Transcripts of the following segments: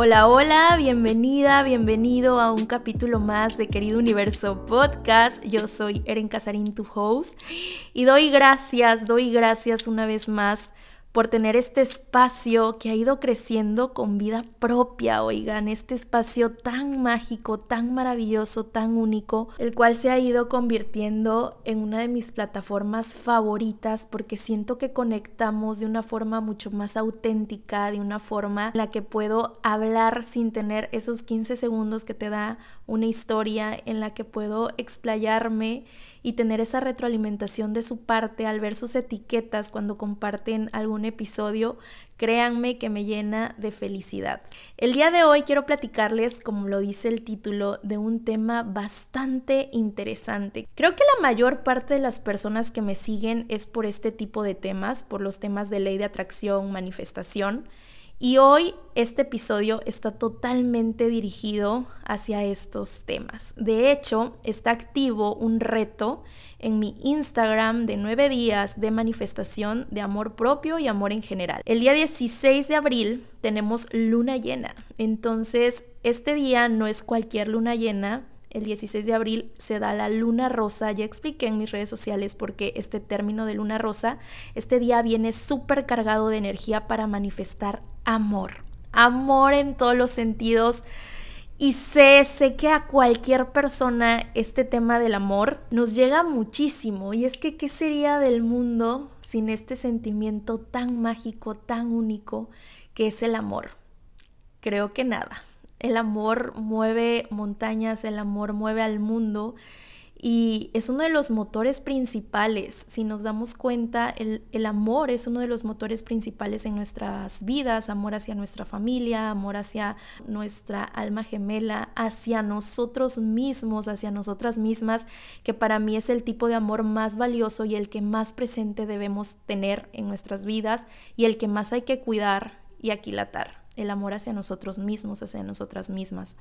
Hola, hola, bienvenida, bienvenido a un capítulo más de Querido Universo Podcast. Yo soy Eren Casarín, tu host, y doy gracias, doy gracias una vez más por tener este espacio que ha ido creciendo con vida propia, oigan, este espacio tan mágico, tan maravilloso, tan único, el cual se ha ido convirtiendo en una de mis plataformas favoritas porque siento que conectamos de una forma mucho más auténtica, de una forma en la que puedo hablar sin tener esos 15 segundos que te da una historia, en la que puedo explayarme y tener esa retroalimentación de su parte al ver sus etiquetas cuando comparten algún episodio, créanme que me llena de felicidad. El día de hoy quiero platicarles, como lo dice el título, de un tema bastante interesante. Creo que la mayor parte de las personas que me siguen es por este tipo de temas, por los temas de ley de atracción, manifestación. Y hoy este episodio está totalmente dirigido hacia estos temas. De hecho, está activo un reto en mi Instagram de nueve días de manifestación de amor propio y amor en general. El día 16 de abril tenemos luna llena. Entonces, este día no es cualquier luna llena, el 16 de abril se da la luna rosa. Ya expliqué en mis redes sociales por qué este término de luna rosa, este día viene súper cargado de energía para manifestar amor. Amor en todos los sentidos. Y sé, sé que a cualquier persona este tema del amor nos llega muchísimo. Y es que, ¿qué sería del mundo sin este sentimiento tan mágico, tan único que es el amor? Creo que nada. El amor mueve montañas, el amor mueve al mundo y es uno de los motores principales. Si nos damos cuenta, el, amor es uno de los motores principales en nuestras vidas, amor hacia nuestra familia, amor hacia nuestra alma gemela, hacia nosotros mismos, hacia nosotras mismas, que para mí es el tipo de amor más valioso y el que más presente debemos tener en nuestras vidas y el que más hay que cuidar y aquilatar el amor hacia nosotros mismos, hacia nosotras mismas.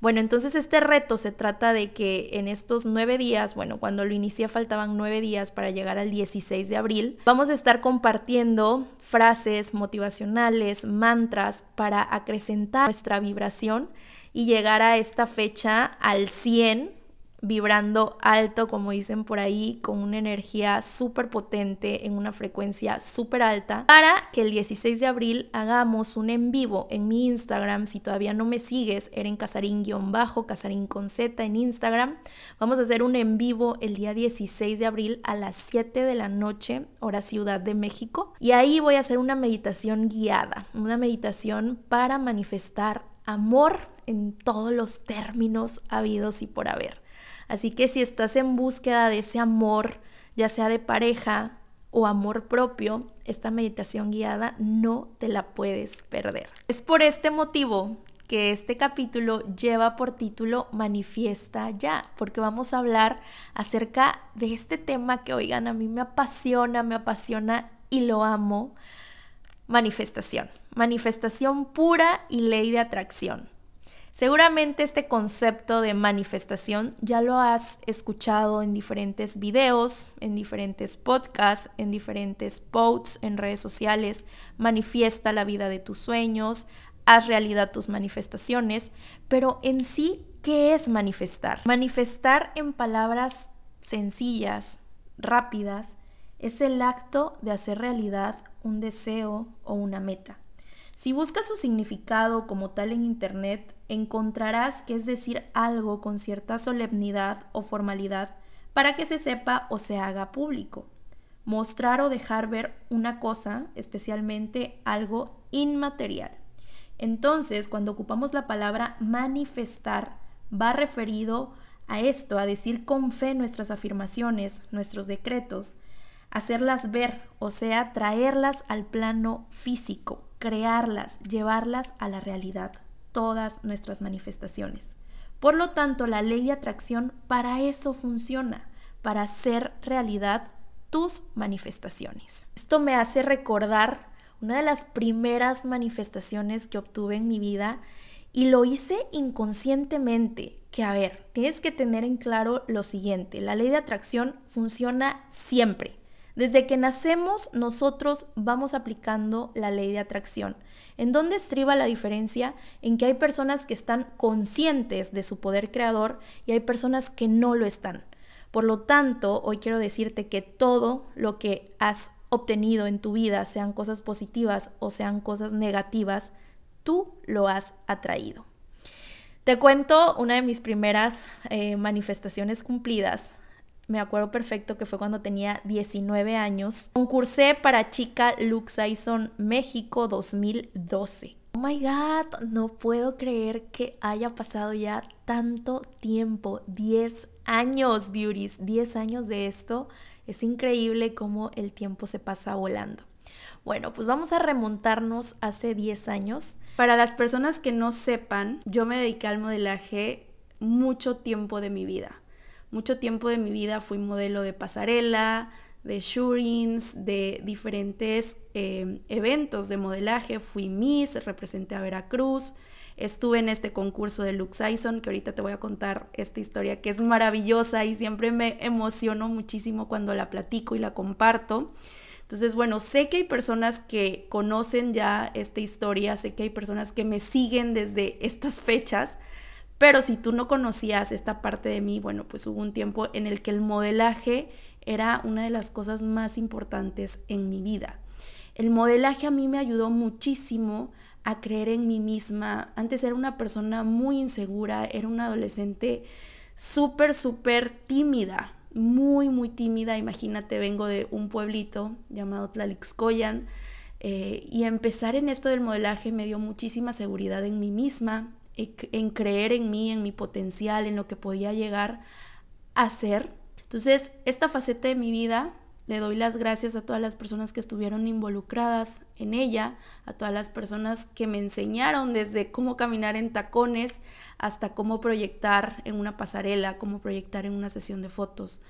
Bueno, entonces este reto se trata de que en estos nueve días, bueno, cuando lo inicié faltaban nueve días para llegar al 16 de abril, vamos a estar compartiendo frases motivacionales, mantras para acrecentar nuestra vibración y llegar a esta fecha al 100 vibrando alto, como dicen por ahí, con una energía súper potente, en una frecuencia súper alta, para que el 16 de abril hagamos un en vivo en mi Instagram. Si todavía no me sigues, Eren Casarín-bajo, Casarín con Z en Instagram. Vamos a hacer un en vivo el día 16 de abril a las 7 de la noche, hora Ciudad de México. Y ahí voy a hacer una meditación guiada, una meditación para manifestar amor en todos los términos habidos y por haber. Así que si estás en búsqueda de ese amor, ya sea de pareja o amor propio, esta meditación guiada no te la puedes perder. Es por este motivo que este capítulo lleva por título Manifiesta ya, porque vamos a hablar acerca de este tema que, oigan, a mí me apasiona, me apasiona y lo amo. Manifestación, manifestación pura y ley de atracción. Seguramente este concepto de manifestación ya lo has escuchado en diferentes videos, en diferentes podcasts, en diferentes posts en redes sociales. Manifiesta la vida de tus sueños, haz realidad tus manifestaciones, pero en sí, ¿qué es manifestar? Manifestar en palabras sencillas, rápidas, es el acto de hacer realidad un deseo o una meta. Si buscas su significado como tal en Internet, encontrarás que es decir algo con cierta solemnidad o formalidad para que se sepa o se haga público. Mostrar o dejar ver una cosa, especialmente algo inmaterial. Entonces, cuando ocupamos la palabra manifestar, va referido a esto, a decir con fe nuestras afirmaciones, nuestros decretos, hacerlas ver, o sea, traerlas al plano físico, crearlas, llevarlas a la realidad, todas nuestras manifestaciones. Por lo tanto, la ley de atracción para eso funciona, para hacer realidad tus manifestaciones. Esto me hace recordar una de las primeras manifestaciones que obtuve en mi vida y lo hice inconscientemente, que a ver, tienes que tener en claro lo siguiente, la ley de atracción funciona siempre, Desde que nacemos, nosotros vamos aplicando la ley de atracción. ¿En dónde estriba la diferencia? En que hay personas que están conscientes de su poder creador y hay personas que no lo están. Por lo tanto, hoy quiero decirte que todo lo que has obtenido en tu vida, sean cosas positivas o sean cosas negativas, tú lo has atraído. Te cuento una de mis primeras eh, manifestaciones cumplidas me acuerdo perfecto que fue cuando tenía 19 años. Concursé para Chica Lux México 2012. Oh my god, no puedo creer que haya pasado ya tanto tiempo, 10 años, beauties, 10 años de esto. Es increíble cómo el tiempo se pasa volando. Bueno, pues vamos a remontarnos hace 10 años. Para las personas que no sepan, yo me dediqué al modelaje mucho tiempo de mi vida. Mucho tiempo de mi vida fui modelo de pasarela, de shootings, de diferentes em, eventos de modelaje. Fui Miss, representé a Veracruz. Estuve en este concurso de Lux Ison, que ahorita te voy a contar esta historia que es maravillosa y siempre me emociono muchísimo cuando la platico y la comparto. Entonces, bueno, sé que hay personas que conocen ya esta historia, sé que hay personas que me siguen desde estas fechas, pero si tú no conocías esta parte de mí, bueno, pues hubo un tiempo en el que el modelaje era una de las cosas más importantes en mi vida. El modelaje a mí me ayudó muchísimo a creer en mí misma. Antes era una persona muy insegura, era una adolescente súper, súper tímida, muy, muy tímida. Imagínate, vengo de un pueblito llamado Tlalixcoyan eh, y empezar en esto del modelaje me dio muchísima seguridad en mí misma, en creer en mí, en mi potencial, en lo que podía llegar a ser. Entonces, esta faceta de mi vida le doy las gracias a todas las personas que estuvieron involucradas en ella, a todas las personas que me enseñaron desde cómo caminar en tacones hasta cómo proyectar en una pasarela, cómo proyectar en una sesión de fotos,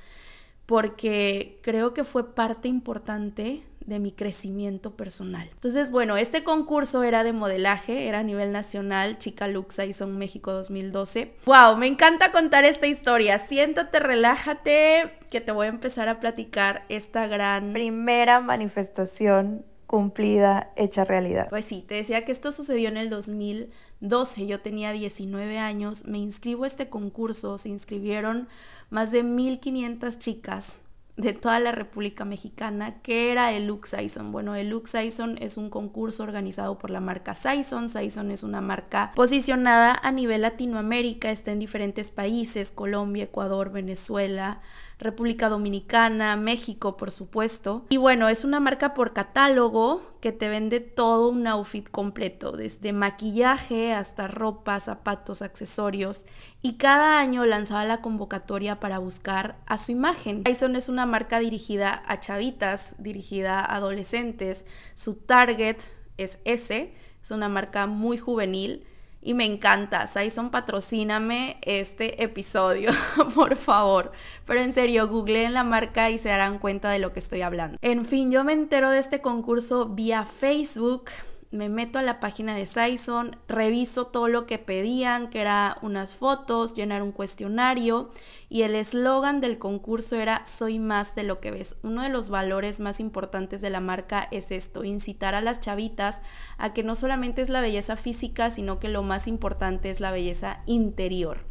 porque creo que fue parte importante de mi crecimiento personal. Entonces, bueno, este concurso era de modelaje, era a nivel nacional, Chica Luxa y Son México 2012. ¡Wow! Me encanta contar esta historia. Siéntate, relájate, que te voy a empezar a platicar esta gran primera manifestación cumplida, hecha realidad. Pues sí, te decía que esto sucedió en el 2012, yo tenía 19 años, me inscribo a este concurso, se inscribieron más de 1500 chicas de toda la República Mexicana, que era el Lux Saison. Bueno, el Lux Saison es un concurso organizado por la marca Saison. Saison es una marca posicionada a nivel Latinoamérica, está en diferentes países, Colombia, Ecuador, Venezuela, República Dominicana, México, por supuesto. Y bueno, es una marca por catálogo que te vende todo un outfit completo, desde maquillaje hasta ropa, zapatos, accesorios. Y cada año lanzaba la convocatoria para buscar a su imagen. Tyson es una marca dirigida a chavitas, dirigida a adolescentes. Su target es ese, es una marca muy juvenil y me encanta. Saison, patrocíname este episodio, por favor. Pero en serio, googleen la marca y se darán cuenta de lo que estoy hablando. En fin, yo me entero de este concurso vía Facebook me meto a la página de Saison, reviso todo lo que pedían, que era unas fotos, llenar un cuestionario y el eslogan del concurso era soy más de lo que ves. Uno de los valores más importantes de la marca es esto, incitar a las chavitas a que no solamente es la belleza física, sino que lo más importante es la belleza interior.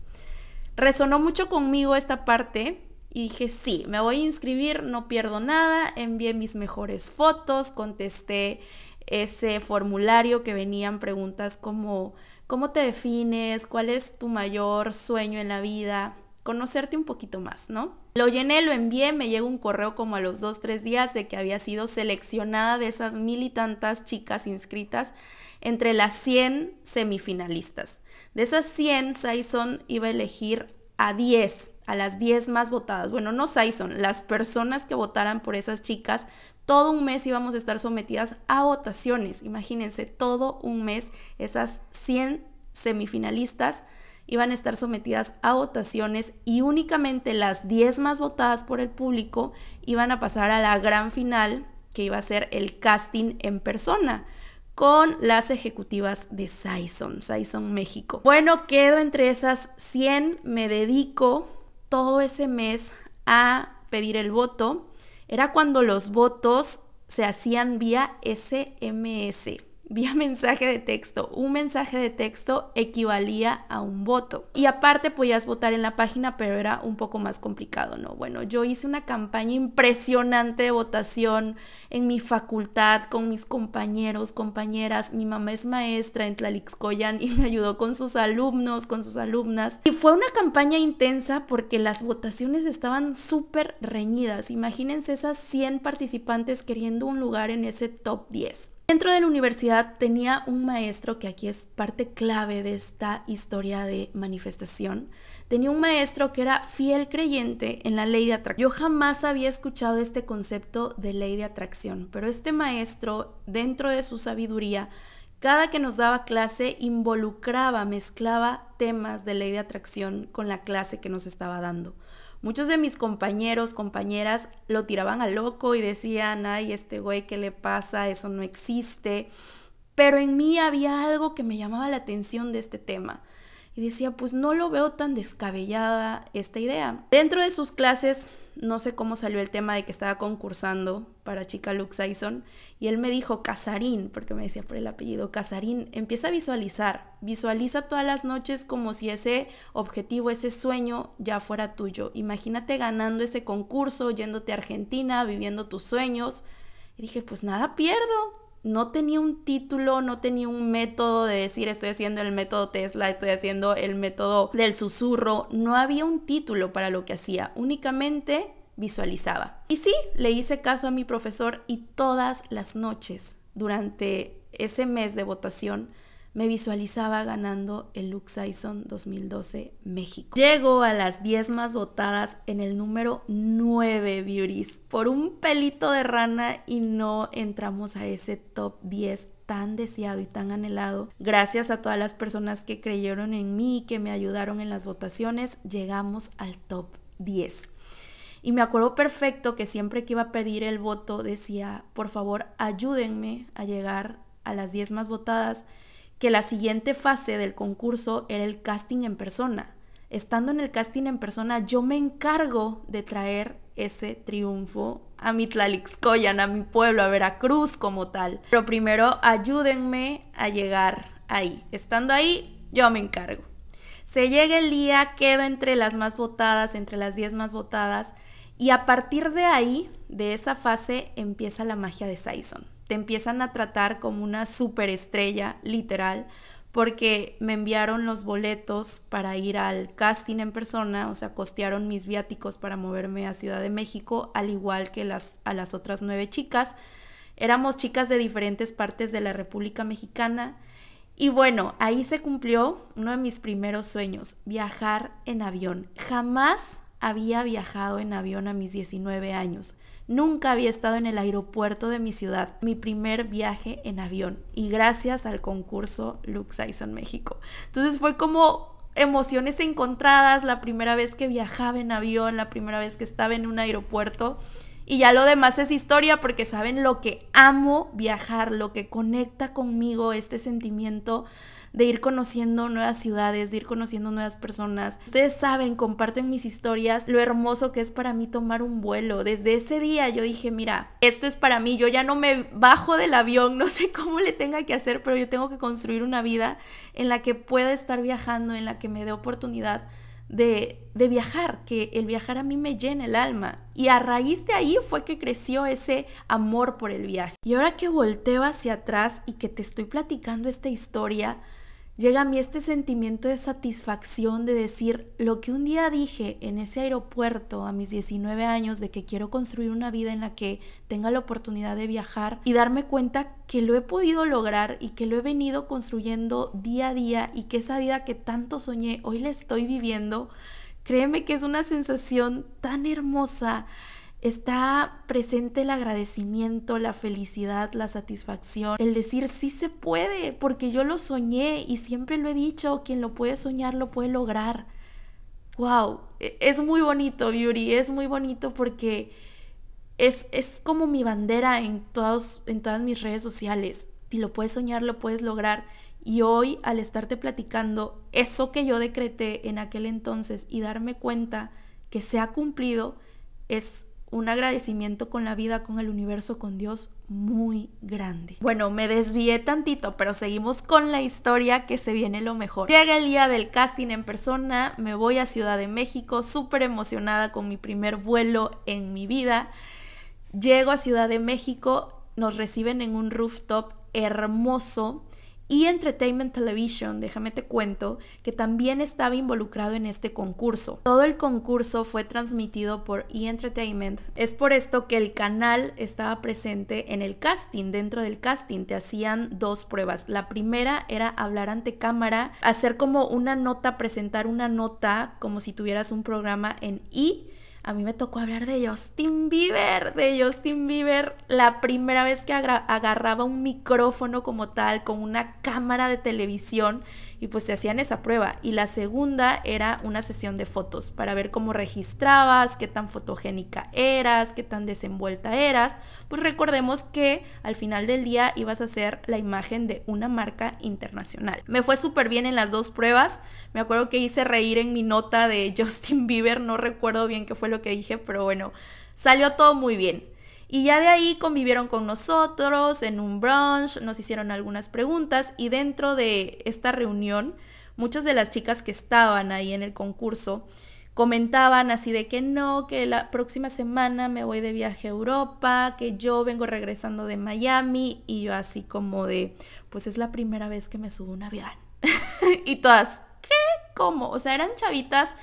Resonó mucho conmigo esta parte y dije, sí, me voy a inscribir, no pierdo nada, envié mis mejores fotos, contesté ese formulario que venían preguntas como ¿cómo te defines? ¿Cuál es tu mayor sueño en la vida? Conocerte un poquito más, ¿no? Lo llené, lo envié, me llegó un correo como a los dos, tres días de que había sido seleccionada de esas mil y tantas chicas inscritas entre las 100 semifinalistas. De esas 100, Saison iba a elegir a 10, a las 10 más votadas. Bueno, no Saison, las personas que votaran por esas chicas todo un mes íbamos a estar sometidas a votaciones. Imagínense, todo un mes esas 100 semifinalistas iban a estar sometidas a votaciones y únicamente las 10 más votadas por el público iban a pasar a la gran final que iba a ser el casting en persona con las ejecutivas de Saison, Saison México. Bueno, quedo entre esas 100, me dedico todo ese mes a pedir el voto era cuando los votos se hacían vía SMS vía mensaje de texto. Un mensaje de texto equivalía a un voto. Y aparte podías votar en la página, pero era un poco más complicado, ¿no? Bueno, yo hice una campaña impresionante de votación en mi facultad con mis compañeros, compañeras. Mi mamá es maestra en Tlalixcoyan y me ayudó con sus alumnos, con sus alumnas. Y fue una campaña intensa porque las votaciones estaban súper reñidas. Imagínense esas 100 participantes queriendo un lugar en ese top 10. Dentro de la universidad tenía un maestro que aquí es parte clave de esta historia de manifestación. Tenía un maestro que era fiel creyente en la ley de atracción. Yo jamás había escuchado este concepto de ley de atracción, pero este maestro, dentro de su sabiduría, cada que nos daba clase involucraba, mezclaba temas de ley de atracción con la clase que nos estaba dando. Muchos de mis compañeros, compañeras lo tiraban a loco y decían, ay, este güey, ¿qué le pasa? Eso no existe. Pero en mí había algo que me llamaba la atención de este tema. Y decía, pues no lo veo tan descabellada esta idea. Dentro de sus clases no sé cómo salió el tema de que estaba concursando para Chica Luke Saison y él me dijo Casarín, porque me decía por el apellido Casarín, empieza a visualizar, visualiza todas las noches como si ese objetivo, ese sueño ya fuera tuyo. Imagínate ganando ese concurso, yéndote a Argentina, viviendo tus sueños. Y dije, pues nada pierdo, no tenía un título, no tenía un método de decir estoy haciendo el método Tesla, estoy haciendo el método del susurro, no había un título para lo que hacía, únicamente visualizaba. Y sí, le hice caso a mi profesor y todas las noches durante ese mes de votación me visualizaba ganando el Lux Saison 2012 México. Llego a las 10 más votadas en el número 9 Beauties por un pelito de rana y no entramos a ese top 10 tan deseado y tan anhelado. Gracias a todas las personas que creyeron en mí, que me ayudaron en las votaciones, llegamos al top 10. Y me acuerdo perfecto que siempre que iba a pedir el voto decía, por favor, ayúdenme a llegar a las 10 más votadas que la siguiente fase del concurso era el casting en persona. Estando en el casting en persona, yo me encargo de traer ese triunfo a mi Tlalixcoyan, a mi pueblo, a Veracruz como tal. Pero primero ayúdenme a llegar ahí. Estando ahí, yo me encargo. Se llega el día, quedo entre las más votadas, entre las 10 más votadas, y a partir de ahí, de esa fase, empieza la magia de Saison te empiezan a tratar como una superestrella, literal, porque me enviaron los boletos para ir al casting en persona, o sea, costearon mis viáticos para moverme a Ciudad de México, al igual que las, a las otras nueve chicas. Éramos chicas de diferentes partes de la República Mexicana. Y bueno, ahí se cumplió uno de mis primeros sueños, viajar en avión. Jamás había viajado en avión a mis 19 años. Nunca había estado en el aeropuerto de mi ciudad, mi primer viaje en avión y gracias al concurso Lux Saison México. Entonces fue como emociones encontradas, la primera vez que viajaba en avión, la primera vez que estaba en un aeropuerto. Y ya lo demás es historia porque saben lo que amo viajar, lo que conecta conmigo este sentimiento de ir conociendo nuevas ciudades, de ir conociendo nuevas personas. Ustedes saben, comparten mis historias, lo hermoso que es para mí tomar un vuelo. Desde ese día yo dije, mira, esto es para mí, yo ya no me bajo del avión, no sé cómo le tenga que hacer, pero yo tengo que construir una vida en la que pueda estar viajando, en la que me dé oportunidad de, de, viajar, que el viajar a mí me llena el alma. Y a raíz de ahí fue que creció ese amor por el viaje. Y ahora que volteo hacia atrás y que te estoy platicando esta historia, llega a mí este sentimiento de satisfacción de decir lo que un día dije en ese aeropuerto a mis 19 años de que quiero construir una vida en la que tenga la oportunidad de viajar y darme cuenta que lo he podido lograr y que lo he venido construyendo día a día y que esa vida que tanto soñé hoy la estoy viviendo. Créeme que es una sensación tan hermosa está presente el agradecimiento, la felicidad, la satisfacción, el decir sí se puede, porque yo lo soñé y siempre lo he dicho, quien lo puede soñar lo puede lograr. Wow, e, es muy bonito, Beauty, es muy bonito porque es, es como mi bandera en, todos, en todas mis redes sociales. Si lo puedes soñar, lo puedes lograr. Y hoy, al estarte platicando eso que yo decreté en aquel entonces y darme cuenta que se ha cumplido, es un agradecimiento con la vida, con el universo, con Dios muy grande. Bueno, me desvié tantito, pero seguimos con la historia que se viene lo mejor. Llega el día del casting en persona, me voy a Ciudad de México, súper emocionada con mi primer vuelo en mi vida. Llego a Ciudad de México, nos reciben en un rooftop hermoso y Entertainment Television, déjame te cuento, que también estaba involucrado en este concurso. Todo el concurso fue transmitido por E! Entertainment. Es por esto que el canal estaba presente en el casting. Dentro del casting te hacían dos pruebas. La primera era hablar ante cámara, hacer como una nota, presentar una nota como si tuvieras un programa en E! A mí me tocó hablar de Justin Bieber, de Justin Bieber, la primera vez que agarraba un micrófono como tal, con una cámara de televisión y pues te hacían esa prueba. Y la segunda era una sesión de fotos para ver cómo registrabas, qué tan fotogénica eras, qué tan desenvuelta eras. Pues recordemos que al final del día ibas a ser la imagen de una marca internacional. Me fue súper bien en las dos pruebas. Me acuerdo que hice reír en mi nota de Justin Bieber, no recuerdo bien qué fue lo que dije, pero bueno, salió todo muy bien. Y ya de ahí convivieron con nosotros en un brunch, nos hicieron algunas preguntas y dentro de esta reunión, muchas de las chicas que estaban ahí en el concurso comentaban así de que no, que la próxima semana me voy de viaje a Europa, que yo vengo regresando de Miami y yo así como de, pues es la primera vez que me subo un avión. y todas, ¿qué? ¿Cómo? O sea, eran chavitas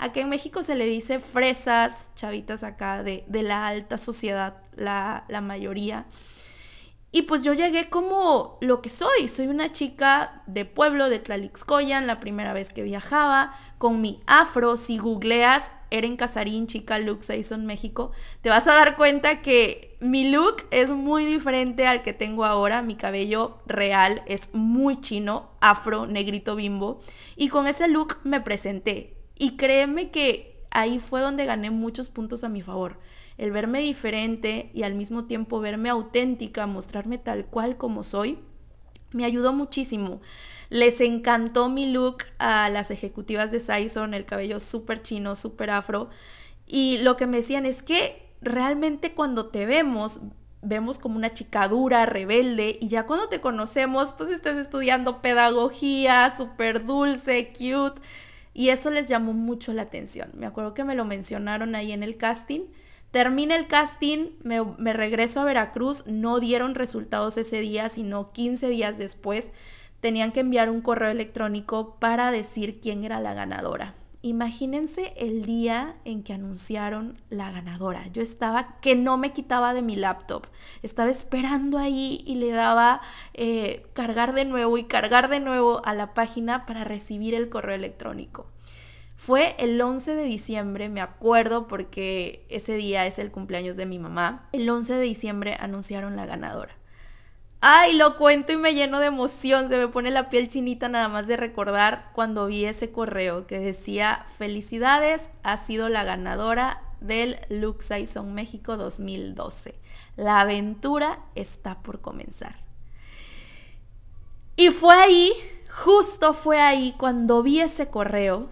Acá en México se le dice fresas, chavitas acá de, la alta sociedad, la, la mayoría. Y pues yo llegué como lo que soy. Soy una chica de pueblo, de Tlalixcoyan, la primera vez que viajaba, con mi afro. Si googleas Eren Casarín, chica look Saison México, te vas a dar cuenta que mi look es muy diferente al que tengo ahora. Mi cabello real es muy chino, afro, negrito bimbo. Y con ese look me presenté. Y créeme que ahí fue donde gané muchos puntos a mi favor. El verme diferente y al mismo tiempo verme auténtica, mostrarme tal cual como soy, me ayudó muchísimo. Les encantó mi look a las ejecutivas de Saison, el cabello súper chino, súper afro. Y lo que me decían es que realmente cuando te vemos, vemos como una chica dura, rebelde, y ya cuando te conocemos, pues estás estudiando pedagogía, súper dulce, cute. Y eso les llamó mucho la atención. Me acuerdo que me lo mencionaron ahí en el casting. Termina el casting, me, regreso a Veracruz, no dieron resultados ese día, sino 15 días después tenían que enviar un correo electrónico para decir quién era la ganadora. Imagínense el día en que anunciaron la ganadora. Yo estaba que no me quitaba de mi laptop. Estaba esperando ahí y le daba eh, cargar de nuevo y cargar de nuevo a la página para recibir el correo electrónico. Fue el 11 de diciembre, me acuerdo porque ese día es el cumpleaños de mi mamá. El 11 de diciembre anunciaron la ganadora. Ay, lo cuento y me lleno de emoción, se me pone la piel chinita nada más de recordar cuando vi ese correo que decía, felicidades, ha sido la ganadora del Lux Saison México 2012. La aventura está por comenzar. Y fue ahí, justo fue ahí cuando vi ese correo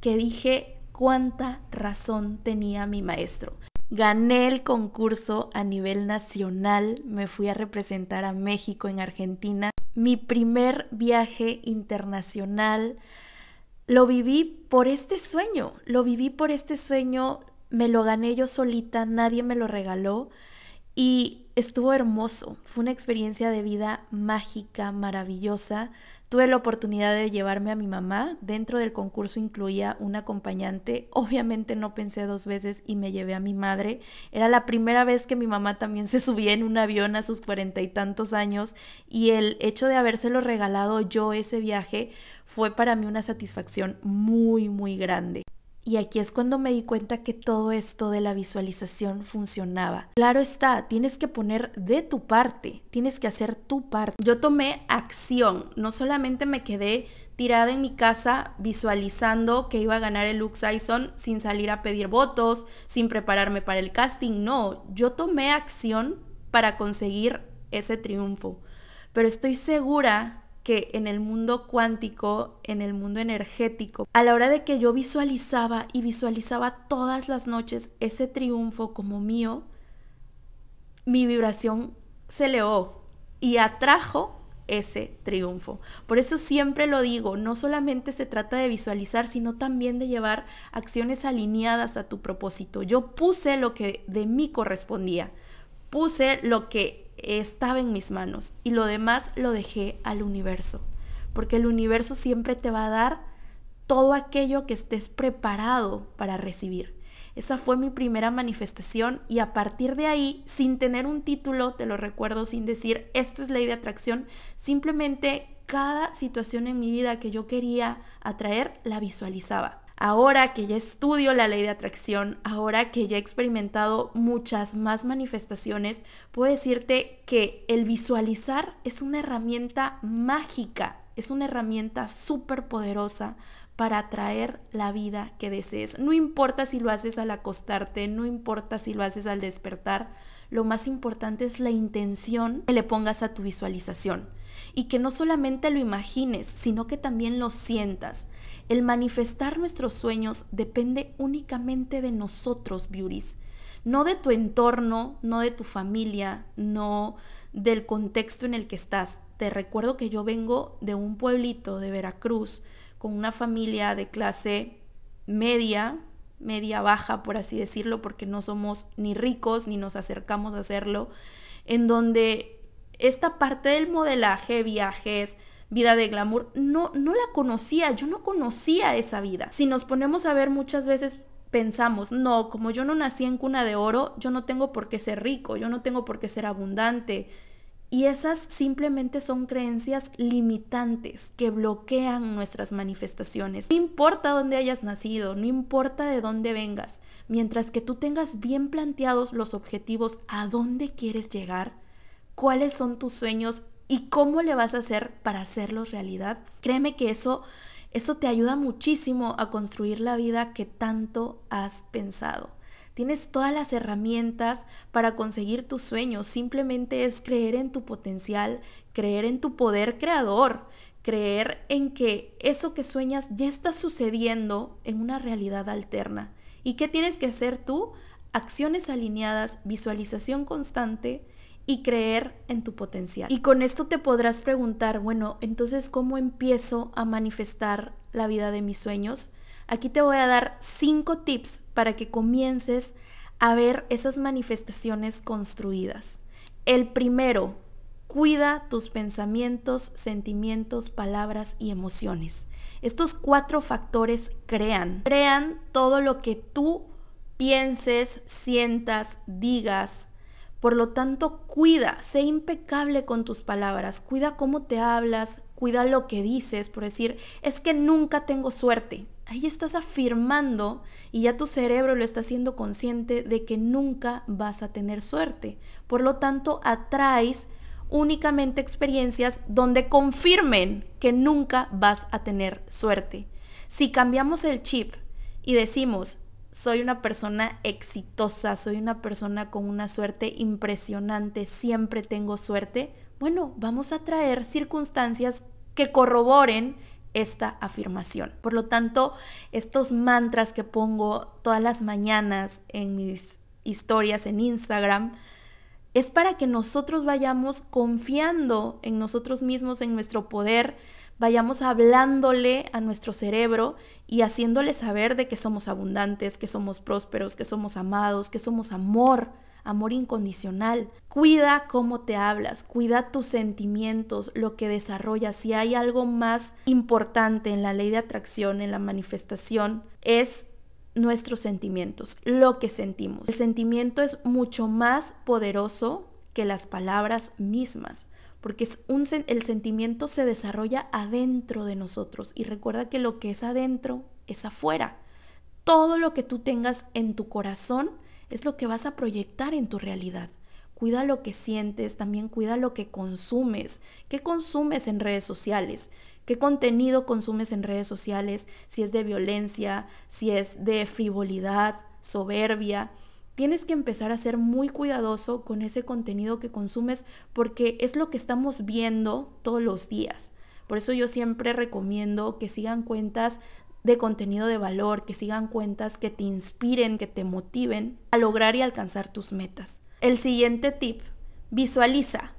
que dije cuánta razón tenía mi maestro. Gané el concurso a nivel nacional, me fui a representar a México en Argentina. Mi primer viaje internacional lo viví por este sueño, lo viví por este sueño, me lo gané yo solita, nadie me lo regaló y estuvo hermoso. Fue una experiencia de vida mágica, maravillosa. Tuve la oportunidad de llevarme a mi mamá. Dentro del concurso incluía un acompañante. Obviamente no pensé dos veces y me llevé a mi madre. Era la primera vez que mi mamá también se subía en un avión a sus cuarenta y tantos años y el hecho de habérselo regalado yo ese viaje fue para mí una satisfacción muy, muy grande. Y aquí es cuando me di cuenta que todo esto de la visualización funcionaba. Claro está, tienes que poner de tu parte, tienes que hacer tu parte. Yo tomé acción, no solamente me quedé tirada en mi casa visualizando que iba a ganar el Lux Ison sin salir a pedir votos, sin prepararme para el casting, no, yo tomé acción para conseguir ese triunfo. Pero estoy segura que en el mundo cuántico, en el mundo energético, a la hora de que yo visualizaba y visualizaba todas las noches ese triunfo como mío, mi vibración se elevó y atrajo ese triunfo. Por eso siempre lo digo, no solamente se trata de visualizar, sino también de llevar acciones alineadas a tu propósito. Yo puse lo que de mí correspondía, puse lo que estaba en mis manos y lo demás lo dejé al universo, porque el universo siempre te va a dar todo aquello que estés preparado para recibir. Esa fue mi primera manifestación y a partir de ahí, sin tener un título, te lo recuerdo, sin decir esto es ley de atracción, simplemente cada situación en mi vida que yo quería atraer la visualizaba. Ahora que ya estudio la ley de atracción, ahora que ya he experimentado muchas más manifestaciones, puedo decirte que el visualizar es una herramienta mágica, es una herramienta súper poderosa para atraer la vida que desees. No importa si lo haces al acostarte, no importa si lo haces al despertar, lo más importante es la intención que le pongas a tu visualización y que no solamente lo imagines, sino que también lo sientas. El manifestar nuestros sueños depende únicamente de nosotros, beauties. No de tu entorno, no de tu familia, no del contexto en el que estás. Te recuerdo que yo vengo de un pueblito de Veracruz con una familia de clase media, media baja, por así decirlo, porque no somos ni ricos ni nos acercamos a hacerlo, en donde esta parte del modelaje, viajes, vida de glamour, no, no la conocía, yo no conocía esa vida. Si nos ponemos a ver muchas veces pensamos, no, como yo no nací en cuna de oro, yo no tengo por qué ser rico, yo no tengo por qué ser abundante. Y esas simplemente son creencias limitantes que bloquean nuestras manifestaciones. No importa dónde hayas nacido, no importa de dónde vengas, mientras que tú tengas bien planteados los objetivos a dónde quieres llegar, cuáles son tus sueños y cómo le vas a hacer para hacerlos realidad. Créeme que eso eso te ayuda muchísimo a construir la vida que tanto has pensado. Tienes todas las herramientas para conseguir tus sueños. Simplemente es creer en tu potencial, creer en tu poder creador, creer en que eso que sueñas ya está sucediendo en una realidad alterna. ¿Y qué tienes que hacer tú? Acciones alineadas, visualización constante y creer en tu potencial. Y con esto te podrás preguntar, bueno, entonces, ¿cómo empiezo a manifestar la vida de mis sueños? Aquí te voy a dar cinco tips para que comiences a ver esas manifestaciones construidas. El primero, cuida tus pensamientos, sentimientos, palabras y emociones. Estos cuatro factores crean, crean todo lo que tú pienses, sientas, digas, por lo tanto, cuida, sé impecable con tus palabras, cuida cómo te hablas, cuida lo que dices, por decir, es que nunca tengo suerte. Ahí estás afirmando y ya tu cerebro lo está haciendo consciente de que nunca vas a tener suerte. Por lo tanto, atraes únicamente experiencias donde confirmen que nunca vas a tener suerte. Si cambiamos el chip y decimos, soy una persona exitosa, soy una persona con una suerte impresionante, siempre tengo suerte, bueno, vamos a traer circunstancias que corroboren esta afirmación. Por lo tanto, estos mantras que pongo todas las mañanas en mis historias en Instagram, es para que nosotros vayamos confiando en nosotros mismos, en nuestro poder, vayamos hablándole a nuestro cerebro y haciéndole saber de que somos abundantes, que somos prósperos, que somos amados, que somos amor, amor incondicional. Cuida cómo te hablas, cuida tus sentimientos, lo que desarrollas. Si hay algo más importante en la ley de atracción, en la manifestación, es nuestros sentimientos, lo que sentimos. El sentimiento es mucho más poderoso que las palabras mismas porque es un, el sentimiento se desarrolla adentro de nosotros y recuerda que lo que es adentro es afuera. Todo lo que tú tengas en tu corazón es lo que vas a proyectar en tu realidad. Cuida lo que sientes, también cuida lo que consumes. ¿Qué consumes en redes sociales? ¿Qué contenido consumes en redes sociales? Si es de violencia, si es de frivolidad, soberbia tienes que empezar a ser muy cuidadoso con ese contenido que consumes porque es lo que estamos viendo todos los días. Por eso yo siempre recomiendo que sigan cuentas de contenido de valor, que sigan cuentas que te inspiren, que te motiven a lograr y alcanzar tus metas. El siguiente tip, visualiza.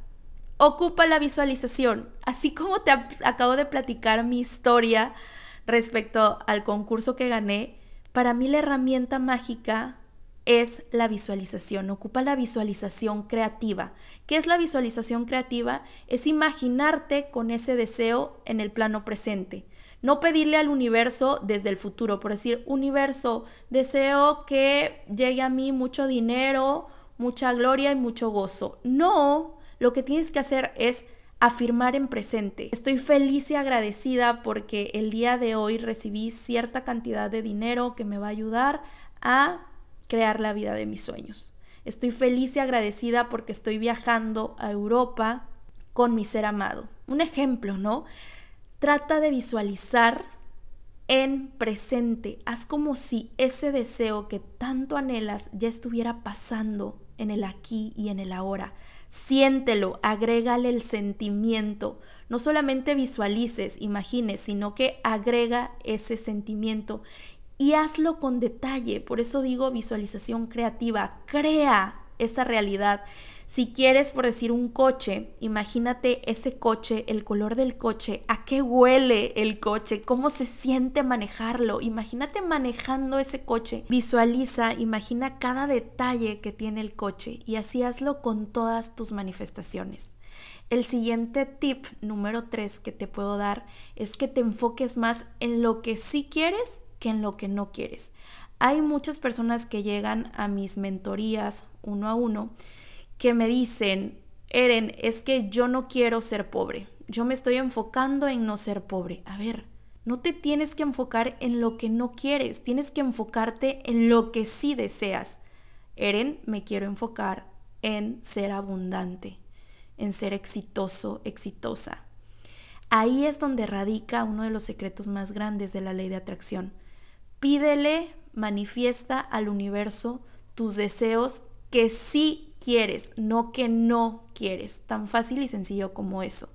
Ocupa la visualización. Así como te acabo de platicar mi historia respecto al concurso que gané, para mí la herramienta mágica es la visualización, ocupa la visualización creativa. ¿Qué es la visualización creativa? Es imaginarte con ese deseo en el plano presente. No pedirle al universo desde el futuro, por decir, universo, deseo que llegue a mí mucho dinero, mucha gloria y mucho gozo. No, lo que tienes que hacer es afirmar en presente. Estoy feliz y agradecida porque el día de hoy recibí cierta cantidad de dinero que me va a ayudar a crear la vida de mis sueños. Estoy feliz y agradecida porque estoy viajando a Europa con mi ser amado. Un ejemplo, ¿no? Trata de visualizar en presente. Haz como si ese deseo que tanto anhelas ya estuviera pasando en el aquí y en el ahora. Siéntelo, agrégale el sentimiento. No solamente visualices, imagines, sino que agrega ese sentimiento y hazlo con detalle. Por eso digo visualización creativa. Crea esa realidad. Si quieres, por decir, un coche, imagínate ese coche, el color del coche, a qué huele el coche, cómo se siente manejarlo. Imagínate manejando ese coche. Visualiza, imagina cada detalle que tiene el coche y así hazlo con todas tus manifestaciones. El siguiente tip número 3 que te puedo dar es que te enfoques más en lo que sí quieres que en lo que no quieres. Hay muchas personas que llegan a mis mentorías uno a uno que me dicen, Eren, es que yo no quiero ser pobre, yo me estoy enfocando en no ser pobre. A ver, no te tienes que enfocar en lo que no quieres, tienes que enfocarte en lo que sí deseas. Eren, me quiero enfocar en ser abundante, en ser exitoso, exitosa. Ahí es donde radica uno de los secretos más grandes de la ley de atracción. Pídele, manifiesta al universo tus deseos que sí quieres, no que no quieres. Tan fácil y sencillo como eso.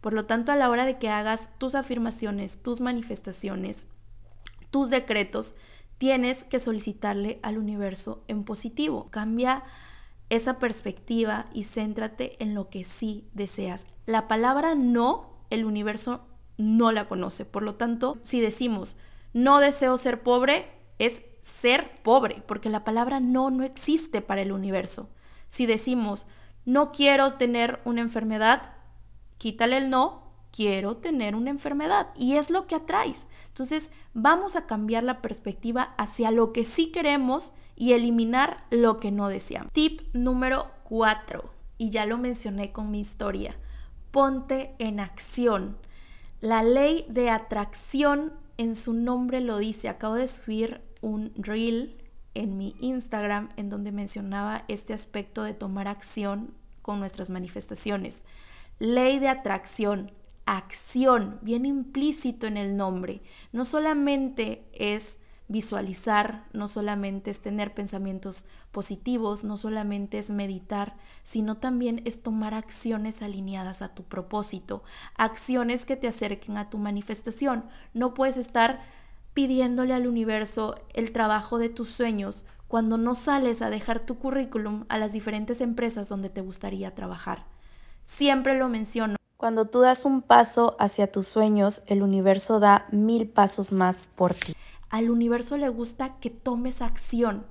Por lo tanto, a la hora de que hagas tus afirmaciones, tus manifestaciones, tus decretos, tienes que solicitarle al universo en positivo. Cambia esa perspectiva y céntrate en lo que sí deseas. La palabra no, el universo no la conoce. Por lo tanto, si decimos no deseo ser pobre, es ser pobre, porque la palabra no no existe para el universo. Si decimos, no quiero tener una enfermedad, quítale el no, quiero tener una enfermedad. Y es lo que atraes. Entonces, vamos a cambiar la perspectiva hacia lo que sí queremos y eliminar lo que no deseamos. Tip número 4, y ya lo mencioné con mi historia, ponte en acción. La ley de atracción en su nombre lo dice. Acabo de subir un reel en mi Instagram en donde mencionaba este aspecto de tomar acción con nuestras manifestaciones. Ley de atracción, acción, bien implícito en el nombre. No solamente es visualizar, no solamente es tener pensamientos positivos, no solamente es meditar, sino también es tomar acciones alineadas a tu propósito, acciones que te acerquen a tu manifestación. No puedes estar pidiéndole al universo el trabajo de tus sueños cuando no sales a dejar tu currículum a las diferentes empresas donde te gustaría trabajar. Siempre lo menciono. Cuando tú das un paso hacia tus sueños, el universo da mil pasos más por ti. Al universo le gusta que tomes acción.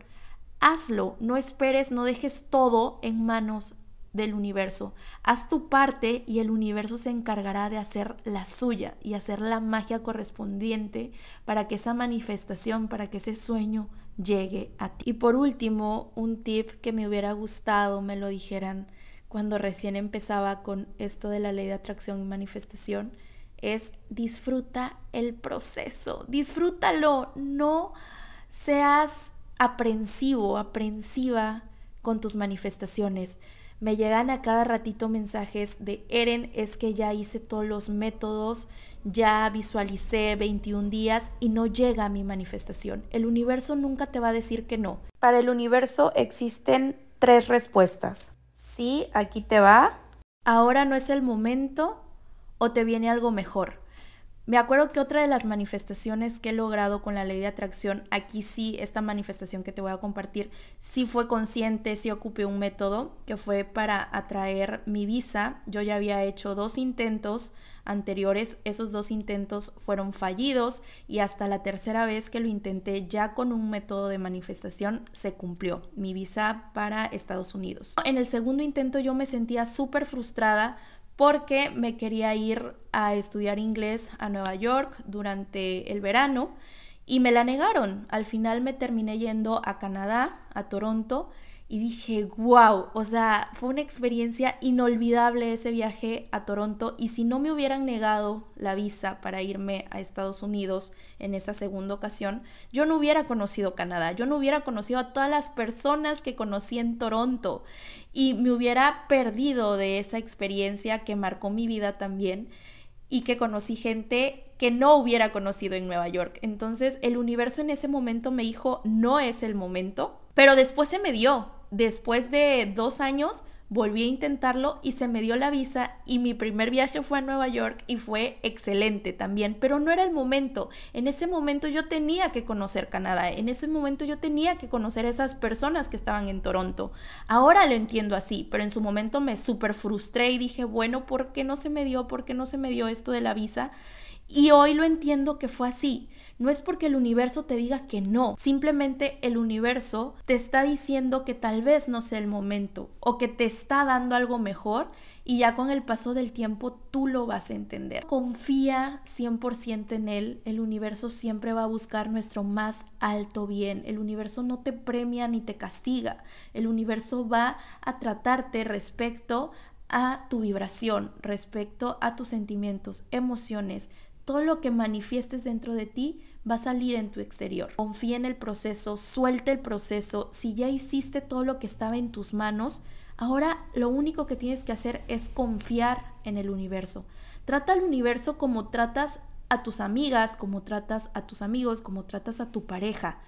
Hazlo, no esperes, no dejes todo en manos del universo. Haz tu parte y el universo se encargará de hacer la suya y hacer la magia correspondiente para que esa manifestación, para que ese sueño llegue a ti. Y por último, un tip que me hubiera gustado me lo dijeran cuando recién empezaba con esto de la ley de atracción y manifestación es disfruta el proceso, disfrútalo, no seas aprensivo, aprensiva con tus manifestaciones. Me llegan a cada ratito mensajes de Eren, es que ya hice todos los métodos, ya visualicé 21 días y no llega a mi manifestación. El universo nunca te va a decir que no. Para el universo existen tres respuestas. Sí, aquí te va. Ahora no es el momento o te viene algo mejor. Me acuerdo que otra de las manifestaciones que he logrado con la ley de atracción, aquí sí, esta manifestación que te voy a compartir, sí fue consciente, sí ocupé un método que fue para atraer mi visa. Yo ya había hecho dos intentos anteriores, esos dos intentos fueron fallidos y hasta la tercera vez que lo intenté ya con un método de manifestación se cumplió mi visa para Estados Unidos. En el segundo intento yo me sentía súper frustrada porque me quería ir a estudiar inglés a Nueva York durante el verano y me la negaron. Al final me terminé yendo a Canadá, a Toronto, y dije, wow, o sea, fue una experiencia inolvidable ese viaje a Toronto y si no me hubieran negado la visa para irme a Estados Unidos en esa segunda ocasión, yo no hubiera conocido Canadá, yo no hubiera conocido a todas las personas que conocí en Toronto y me hubiera perdido de esa experiencia que marcó mi vida también y que conocí gente que no hubiera conocido en Nueva York. Entonces el universo en ese momento me dijo, no es el momento, pero después se me dio, después de dos años volví a intentarlo y se me dio la visa y mi primer viaje fue a Nueva York y fue excelente también, pero no era el momento. En ese momento yo tenía que conocer Canadá, en ese momento yo tenía que conocer esas personas que estaban en Toronto. Ahora lo entiendo así, pero en su momento me súper frustré y dije, bueno, ¿por qué no se me dio? ¿Por qué no se me dio esto de la visa? Y hoy lo entiendo que fue así. No es porque el universo te diga que no, simplemente el universo te está diciendo que tal vez no sea el momento o que te está dando algo mejor y ya con el paso del tiempo tú lo vas a entender. Confía 100% en él, el universo siempre va a buscar nuestro más alto bien, el universo no te premia ni te castiga, el universo va a tratarte respecto a tu vibración, respecto a tus sentimientos, emociones, todo lo que manifiestes dentro de ti va a salir en tu exterior. Confía en el proceso, suelta el proceso. Si ya hiciste todo lo que estaba en tus manos, ahora lo único que tienes que hacer es confiar en el universo. Trata al universo como tratas a tus amigas, como tratas a tus amigos, como tratas a tu pareja.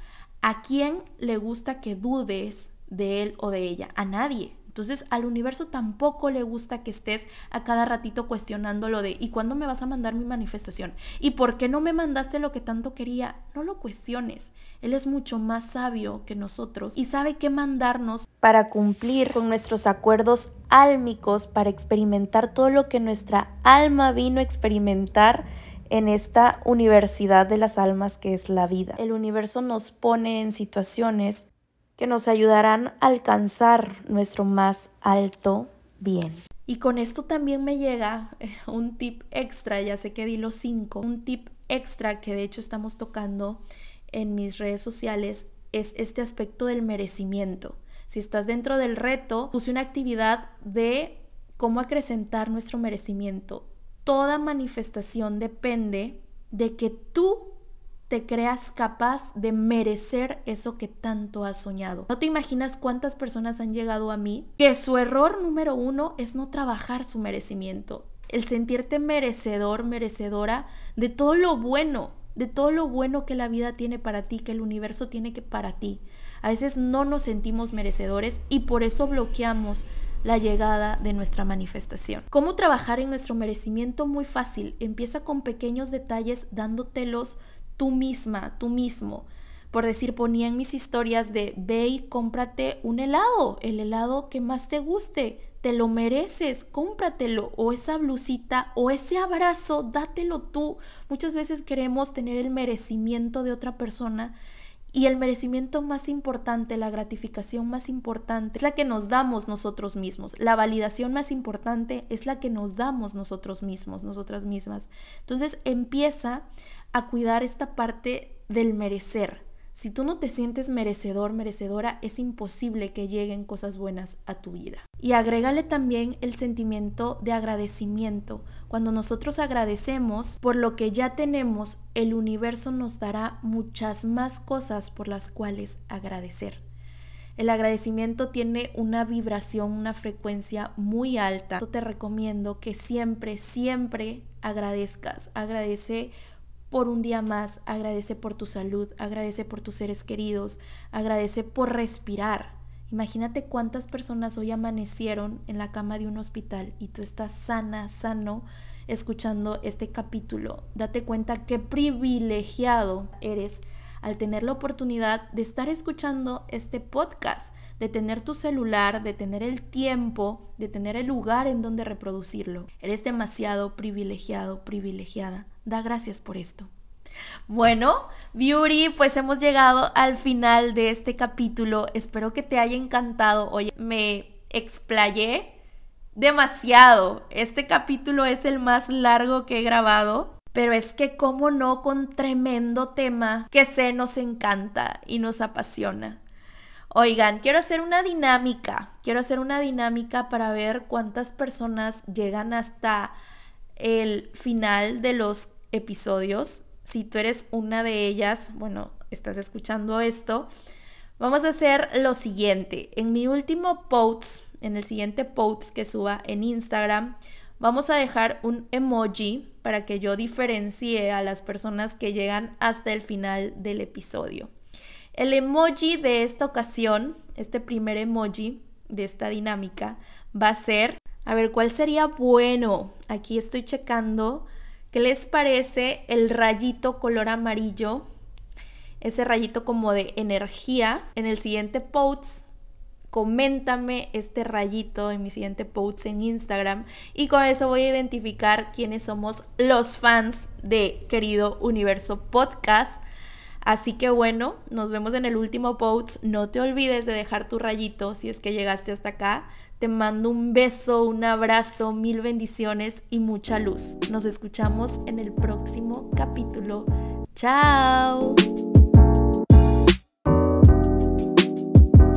¿A quién le gusta que dudes de él o de ella? A nadie. Entonces al universo tampoco le gusta que estés a cada ratito cuestionando lo de ¿y cuándo me vas a mandar mi manifestación? ¿Y por qué no me mandaste lo que tanto quería? No lo cuestiones. Él es mucho más sabio que nosotros y sabe qué mandarnos para cumplir con nuestros acuerdos álmicos, para experimentar todo lo que nuestra alma vino a experimentar en esta universidad de las almas que es la vida. El universo nos pone en situaciones que nos ayudarán a alcanzar nuestro más alto bien. Y con esto también me llega eh, un tip extra, ya sé que di los cinco, un tip extra que de hecho estamos tocando en mis redes sociales es este aspecto del merecimiento. Si estás dentro del reto, puse una actividad de cómo acrecentar nuestro merecimiento. Toda manifestación depende de que tú te creas capaz de merecer eso que tanto has soñado. No te imaginas cuántas personas han llegado a mí que su error número uno es no trabajar su merecimiento, el sentirte merecedor, merecedora de todo lo bueno, de todo lo bueno que la vida tiene para ti, que el universo tiene que para ti. A veces no nos sentimos merecedores y por eso bloqueamos la llegada de nuestra manifestación. ¿Cómo trabajar en nuestro merecimiento? Muy fácil. Empieza con pequeños detalles dándotelos tú misma, tú mismo. Por decir, ponía en mis historias de ve y cómprate un helado, el helado que más te guste, te lo mereces, cómpratelo, o esa blusita, o ese abrazo, dátelo tú. Muchas veces queremos tener el merecimiento de otra persona y el merecimiento más importante, la gratificación más importante, es la que nos damos nosotros mismos. La validación más importante es la que nos damos nosotros mismos, nosotras mismas. Entonces empieza a cuidar esta parte del merecer. Si tú no te sientes merecedor, merecedora, es imposible que lleguen cosas buenas a tu vida. Y agrégale también el sentimiento de agradecimiento. Cuando nosotros agradecemos por lo que ya tenemos, el universo nos dará muchas más cosas por las cuales agradecer. El agradecimiento tiene una vibración, una frecuencia muy alta. Yo te recomiendo que siempre, siempre agradezcas. Agradece por un día más, agradece por tu salud, agradece por tus seres queridos, agradece por respirar. Imagínate cuántas personas hoy amanecieron en la cama de un hospital y tú estás sana, sano, escuchando este capítulo. Date cuenta qué privilegiado eres al tener la oportunidad de estar escuchando este podcast, de tener tu celular, de tener el tiempo, de tener el lugar en donde reproducirlo. Eres demasiado privilegiado, privilegiada. Da gracias por esto. Bueno, Beauty, pues hemos llegado al final de este capítulo. Espero que te haya encantado. Oye, me explayé demasiado. Este capítulo es el más largo que he grabado. Pero es que, cómo no, con tremendo tema que sé nos encanta y nos apasiona. Oigan, quiero hacer una dinámica. Quiero hacer una dinámica para ver cuántas personas llegan hasta el final de los episodios. Si tú eres una de ellas, bueno, estás escuchando esto, vamos a hacer lo siguiente. En mi último post, en el siguiente post que suba en Instagram, vamos a dejar un emoji para que yo diferencie a las personas que llegan hasta el final del episodio. El emoji de esta ocasión, este primer emoji de esta dinámica, va a ser, a ver, ¿cuál sería bueno? Aquí estoy checando. ¿Qué les parece el rayito color amarillo? Ese rayito como de energía. En el siguiente post coméntame este rayito en mi siguiente post en Instagram y con eso voy a identificar quiénes somos los fans de Querido Universo Podcast. Así que bueno, nos vemos en el último post. No te olvides de dejar tu rayito si es que llegaste hasta acá. Te mando un beso, un abrazo, mil bendiciones y mucha luz. Nos escuchamos en el próximo capítulo. Chao.